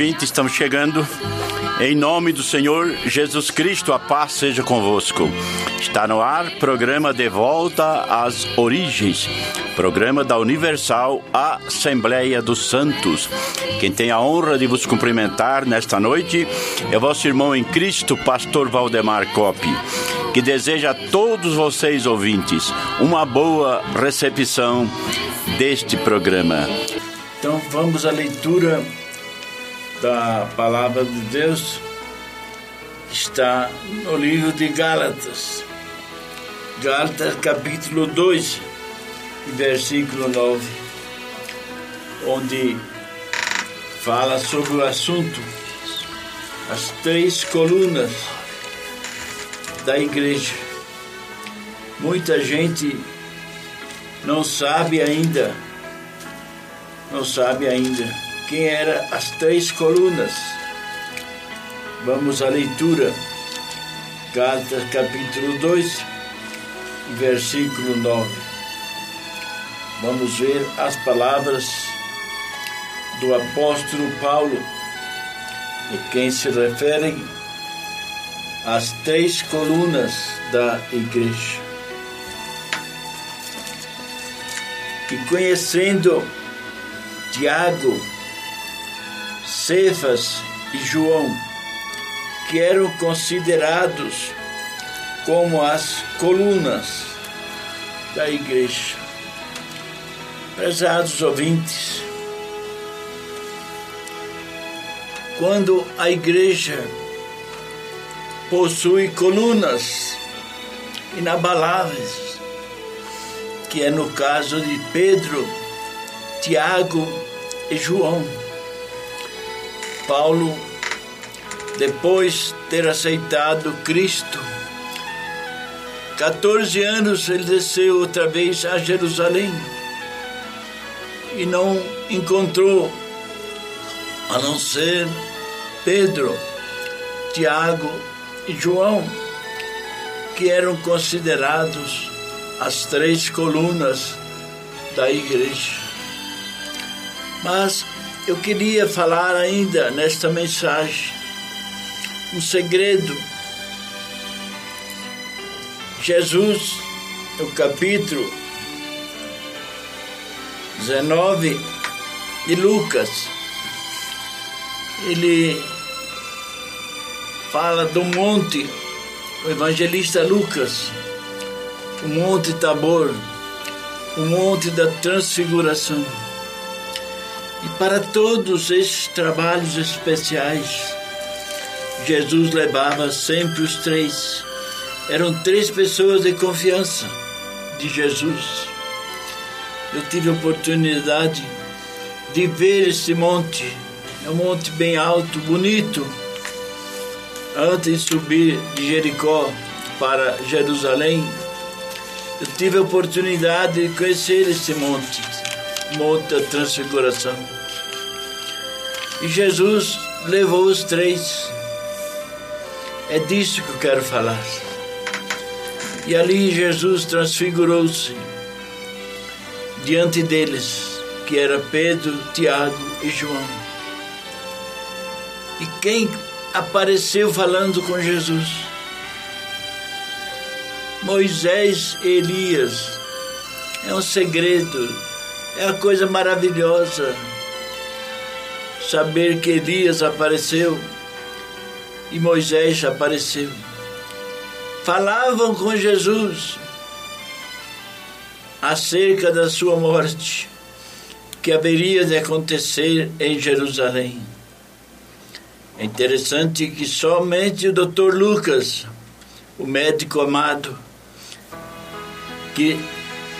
ouvinte, estamos chegando. Em nome do Senhor Jesus Cristo, a paz seja convosco. Está no ar programa De Volta às Origens, programa da Universal Assembleia dos Santos. Quem tem a honra de vos cumprimentar nesta noite é vosso irmão em Cristo, pastor Valdemar Coppi, que deseja a todos vocês ouvintes uma boa recepção deste programa. Então vamos à leitura da palavra de Deus está no livro de Gálatas. Gálatas capítulo 2, versículo 9, onde fala sobre o assunto as três colunas da igreja. Muita gente não sabe ainda não sabe ainda quem eram as três colunas. Vamos à leitura. Gálatas capítulo 2, versículo 9. Vamos ver as palavras do apóstolo Paulo, e quem se refere às três colunas da igreja. E conhecendo Tiago, Cefas e João, que eram considerados como as colunas da igreja. Prezados ouvintes, quando a igreja possui colunas inabaláveis, que é no caso de Pedro, Tiago e João. Paulo, depois ter aceitado Cristo, 14 anos ele desceu outra vez a Jerusalém e não encontrou a não ser Pedro, Tiago e João, que eram considerados as três colunas da igreja. Mas eu queria falar ainda nesta mensagem um segredo. Jesus, no capítulo 19 de Lucas, ele fala do monte, o evangelista Lucas, o monte Tabor, o monte da transfiguração. E para todos esses trabalhos especiais, Jesus levava sempre os três. Eram três pessoas de confiança de Jesus. Eu tive a oportunidade de ver esse monte. É um monte bem alto, bonito. Antes de subir de Jericó para Jerusalém, eu tive a oportunidade de conhecer esse monte Monte da Transfiguração. E Jesus levou os três. É disso que eu quero falar. E ali Jesus transfigurou-se diante deles, que era Pedro, Tiago e João. E quem apareceu falando com Jesus? Moisés e Elias. É um segredo é uma coisa maravilhosa saber que Elias apareceu e Moisés apareceu. Falavam com Jesus acerca da sua morte, que haveria de acontecer em Jerusalém. É interessante que somente o Dr. Lucas, o médico amado, que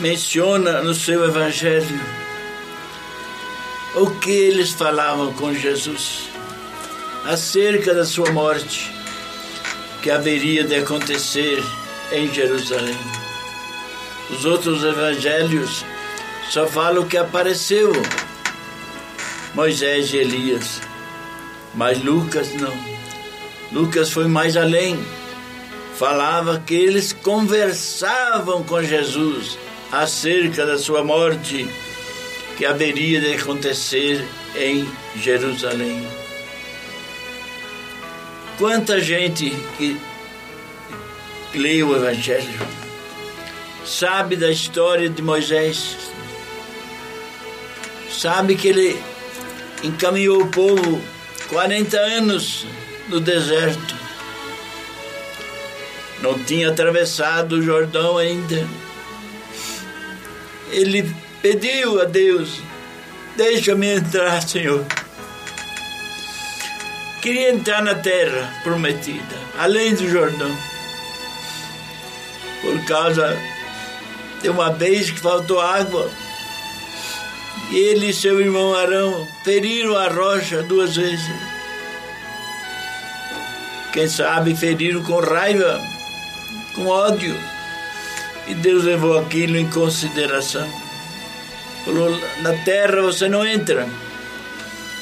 menciona no seu evangelho o que eles falavam com Jesus acerca da sua morte que haveria de acontecer em Jerusalém. Os outros evangelhos só falam que apareceu Moisés e Elias, mas Lucas não. Lucas foi mais além. Falava que eles conversavam com Jesus acerca da sua morte que haveria de acontecer em Jerusalém. Quanta gente que lê o Evangelho sabe da história de Moisés, sabe que ele encaminhou o povo 40 anos no deserto. Não tinha atravessado o Jordão ainda. Ele pediu a Deus: Deixa-me entrar, Senhor. Queria entrar na terra prometida, além do Jordão. Por causa de uma vez que faltou água, ele e seu irmão Arão feriram a rocha duas vezes. Quem sabe feriram com raiva, com ódio. E Deus levou aquilo em consideração. Falou: na terra você não entra.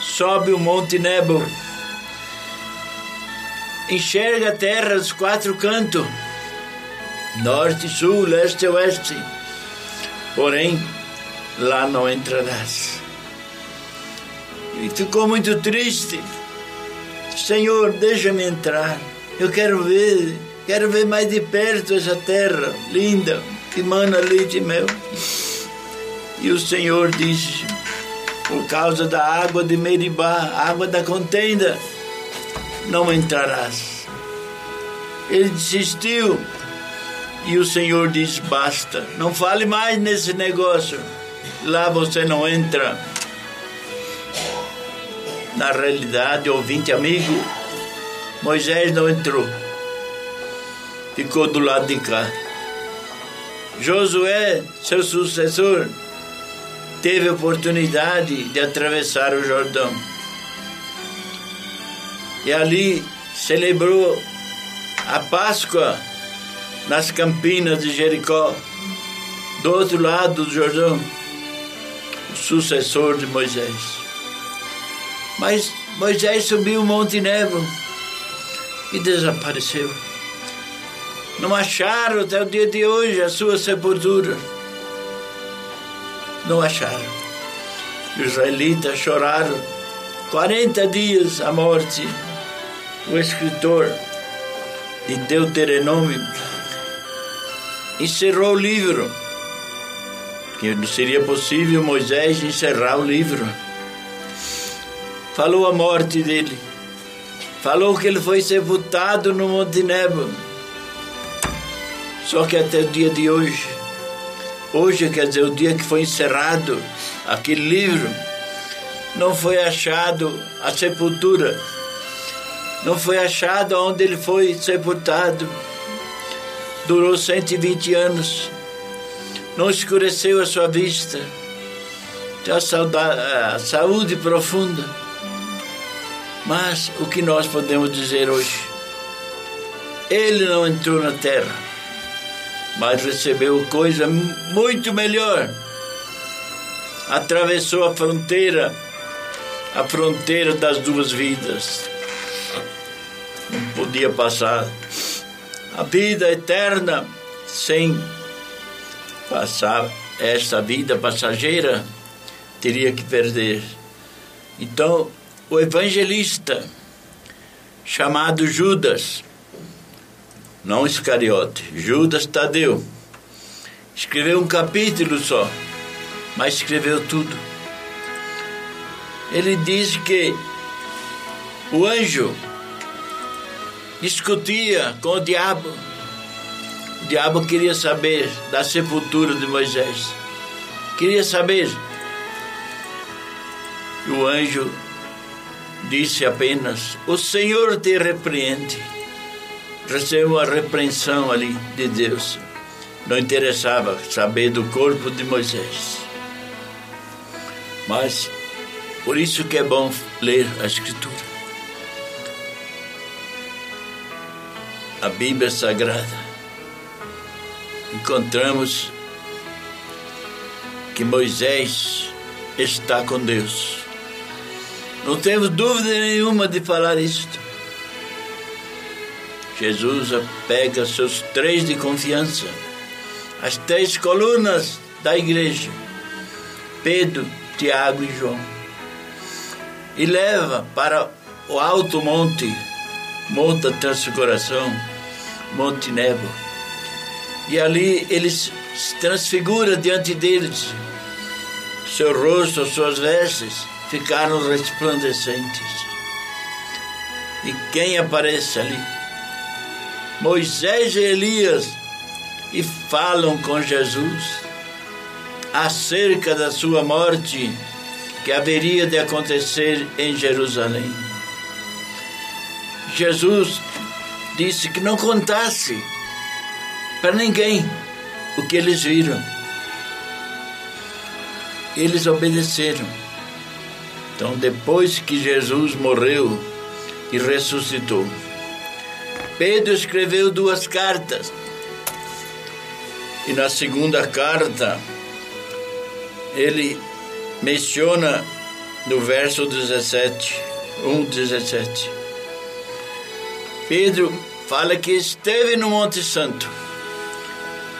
Sobe o Monte Nebo. Enxerga a terra dos quatro cantos norte, sul, leste e oeste. Porém, lá não entrarás. E ficou muito triste. Senhor, deixa-me entrar. Eu quero ver, quero ver mais de perto essa terra linda que mana leite e mel. E o Senhor disse: Por causa da água de Meribá, água da contenda, não entrarás. Ele desistiu. E o Senhor diz: basta, não fale mais nesse negócio. Lá você não entra. Na realidade, ouvinte amigo, Moisés não entrou. Ficou do lado de cá. Josué, seu sucessor, teve oportunidade de atravessar o Jordão. E ali celebrou a Páscoa nas campinas de Jericó, do outro lado do Jordão, o sucessor de Moisés. Mas Moisés subiu o Monte Nebo e desapareceu. Não acharam até o dia de hoje a sua sepultura. Não acharam. Os israelitas choraram 40 dias a morte. O escritor de Deuteronômio encerrou o livro. Que não seria possível Moisés encerrar o livro. Falou a morte dele. Falou que ele foi sepultado no Monte Nebo. Só que até o dia de hoje, hoje quer dizer o dia que foi encerrado aquele livro, não foi achado a sepultura, não foi achado onde ele foi sepultado. Durou 120 anos, não escureceu a sua vista, tem a, saudade, a saúde profunda. Mas o que nós podemos dizer hoje? Ele não entrou na terra, mas recebeu coisa muito melhor. Atravessou a fronteira, a fronteira das duas vidas. Não podia passar a vida eterna sem passar esta vida passageira teria que perder. Então, o evangelista chamado Judas, não Iscariote, Judas Tadeu, escreveu um capítulo só, mas escreveu tudo. Ele diz que o anjo discutia com o diabo. O diabo queria saber da sepultura de Moisés. Queria saber. E o anjo disse apenas: O Senhor te repreende. Recebeu uma repreensão ali de Deus. Não interessava saber do corpo de Moisés. Mas por isso que é bom ler a Escritura. a Bíblia Sagrada, encontramos que Moisés está com Deus. Não temos dúvida nenhuma de falar isto. Jesus pega seus três de confiança, as três colunas da igreja, Pedro, Tiago e João, e leva para o alto monte Monte Transfiguração, Monte Nebo. E ali ele se transfigura diante deles. Seu rosto, suas vestes ficaram resplandecentes. E quem aparece ali? Moisés e Elias e falam com Jesus acerca da sua morte que haveria de acontecer em Jerusalém. Jesus disse que não contasse para ninguém o que eles viram. Eles obedeceram. Então, depois que Jesus morreu e ressuscitou, Pedro escreveu duas cartas. E na segunda carta, ele menciona no verso 17, 1, 17. Pedro fala que esteve no Monte Santo.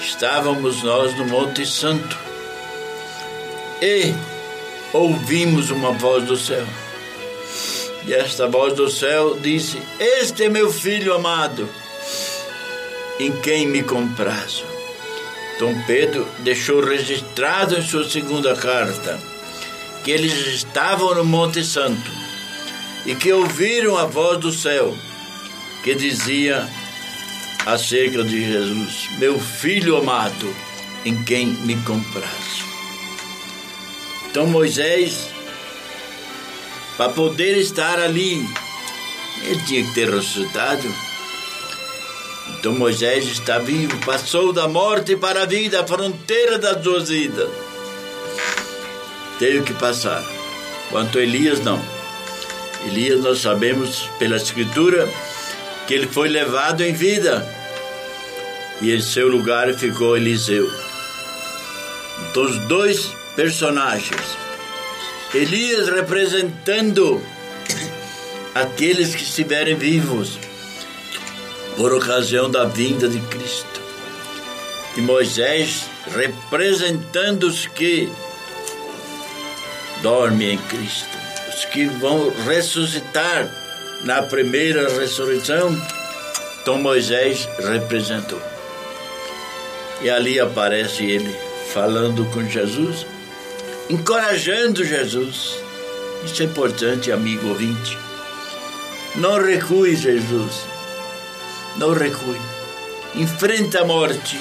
Estávamos nós no Monte Santo e ouvimos uma voz do céu. E esta voz do céu disse: Este é meu filho amado, em quem me comprazo. Dom Pedro deixou registrado em sua segunda carta que eles estavam no Monte Santo e que ouviram a voz do céu que dizia acerca de Jesus: Meu filho amado, em quem me compraz. Então Moisés, para poder estar ali, ele tinha que ter ressuscitado. Então Moisés está vivo, passou da morte para a vida, a fronteira das duas vidas. Teve que passar. Quanto a Elias, não. Elias, nós sabemos pela Escritura que ele foi levado em vida e em seu lugar ficou Eliseu. Então, os dois personagens, Elias representando aqueles que estiverem vivos por ocasião da vinda de Cristo, e Moisés representando os que dormem em Cristo, os que vão ressuscitar na primeira ressurreição, então Moisés representou. E ali aparece ele falando com Jesus, encorajando Jesus. Isso é importante, amigo ouvinte. Não recue, Jesus. Não recue. Enfrenta a morte.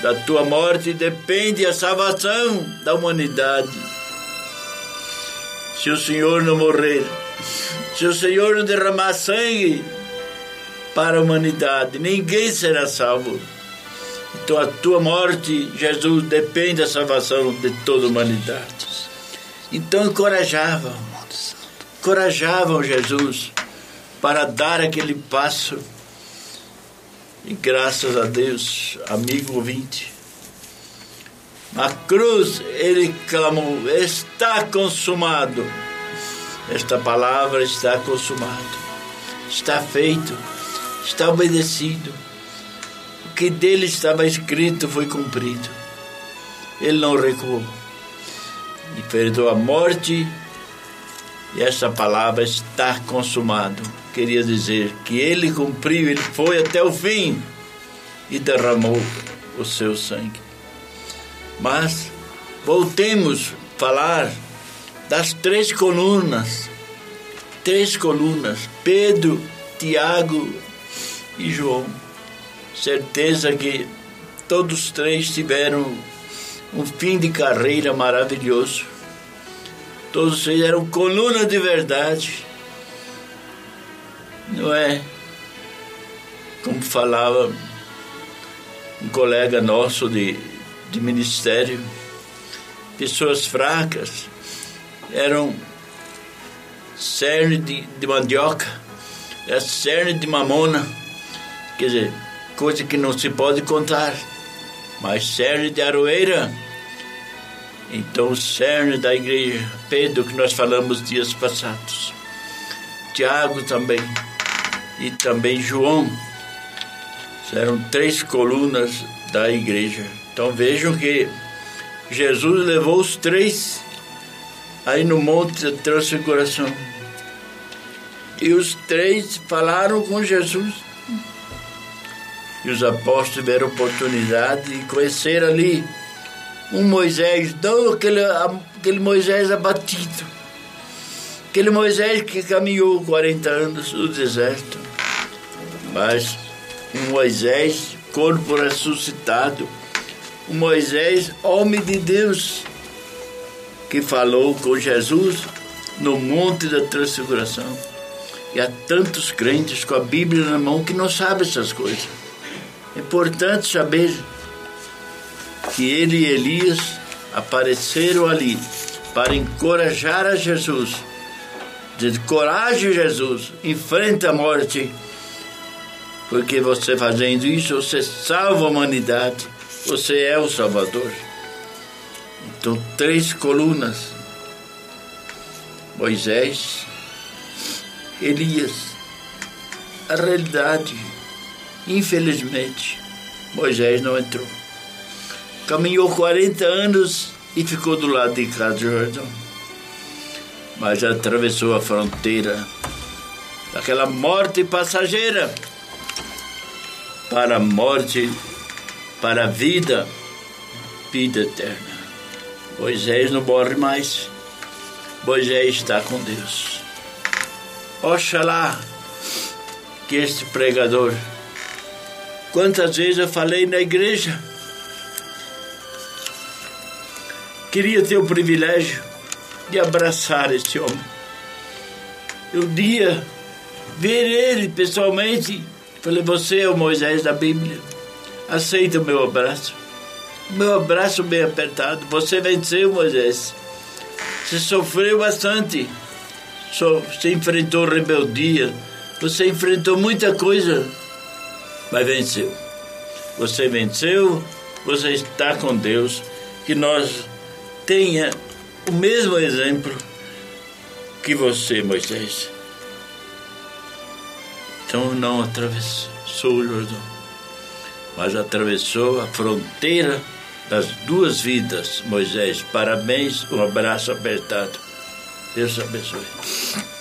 Da tua morte depende a salvação da humanidade. Se o Senhor não morrer, se o Senhor não derramar sangue para a humanidade, ninguém será salvo. Então a tua morte, Jesus, depende da salvação de toda a humanidade. Então encorajavam, encorajavam Jesus para dar aquele passo. E graças a Deus, amigo ouvinte, na cruz ele clamou: Está consumado esta palavra está consumado, está feito, está obedecido. Que dele estava escrito foi cumprido. Ele não recuou. E perdoou a morte, e essa palavra está consumado. Queria dizer que ele cumpriu, ele foi até o fim e derramou o seu sangue. Mas voltemos a falar das três colunas, três colunas, Pedro, Tiago e João. Certeza que todos três tiveram um fim de carreira maravilhoso. Todos três eram colunas de verdade. Não é? Como falava um colega nosso de, de ministério, pessoas fracas, eram cerne de, de mandioca, era cerne de mamona, quer dizer, coisa que não se pode contar, mas cerne de aroeira. Então, cerne da igreja, Pedro, que nós falamos dias passados, Tiago também, e também João, eram três colunas da igreja. Então vejam que Jesus levou os três aí no Monte da Transfiguração. E os três falaram com Jesus. E os apóstolos tiveram oportunidade de conhecer ali um Moisés, não aquele, aquele Moisés abatido, aquele Moisés que caminhou 40 anos no deserto, mas um Moisés, corpo ressuscitado, um Moisés, homem de Deus, que falou com Jesus no Monte da Transfiguração. E há tantos crentes com a Bíblia na mão que não sabem essas coisas. É importante saber que ele e Elias apareceram ali para encorajar a Jesus. De coragem, Jesus, enfrenta a morte, porque você fazendo isso, você salva a humanidade, você é o Salvador. Então, três colunas: Moisés, Elias. A realidade, infelizmente, Moisés não entrou. Caminhou 40 anos e ficou do lado de cá do Jordão. Mas atravessou a fronteira daquela morte passageira para a morte, para a vida, vida eterna. Moisés não morre mais. Moisés está com Deus. Oxalá que este pregador, quantas vezes eu falei na igreja, queria ter o privilégio de abraçar este homem. Um dia, ver ele pessoalmente, falei: Você é o Moisés da Bíblia, aceita o meu abraço. Meu abraço bem apertado. Você venceu, Moisés. Você sofreu bastante. Você enfrentou rebeldia. Você enfrentou muita coisa. Mas venceu. Você venceu. Você está com Deus. Que nós tenha o mesmo exemplo que você, Moisés. Então não atravessou o Jordão, mas atravessou a fronteira das duas vidas, Moisés. Parabéns, um abraço apertado. Deus abençoe.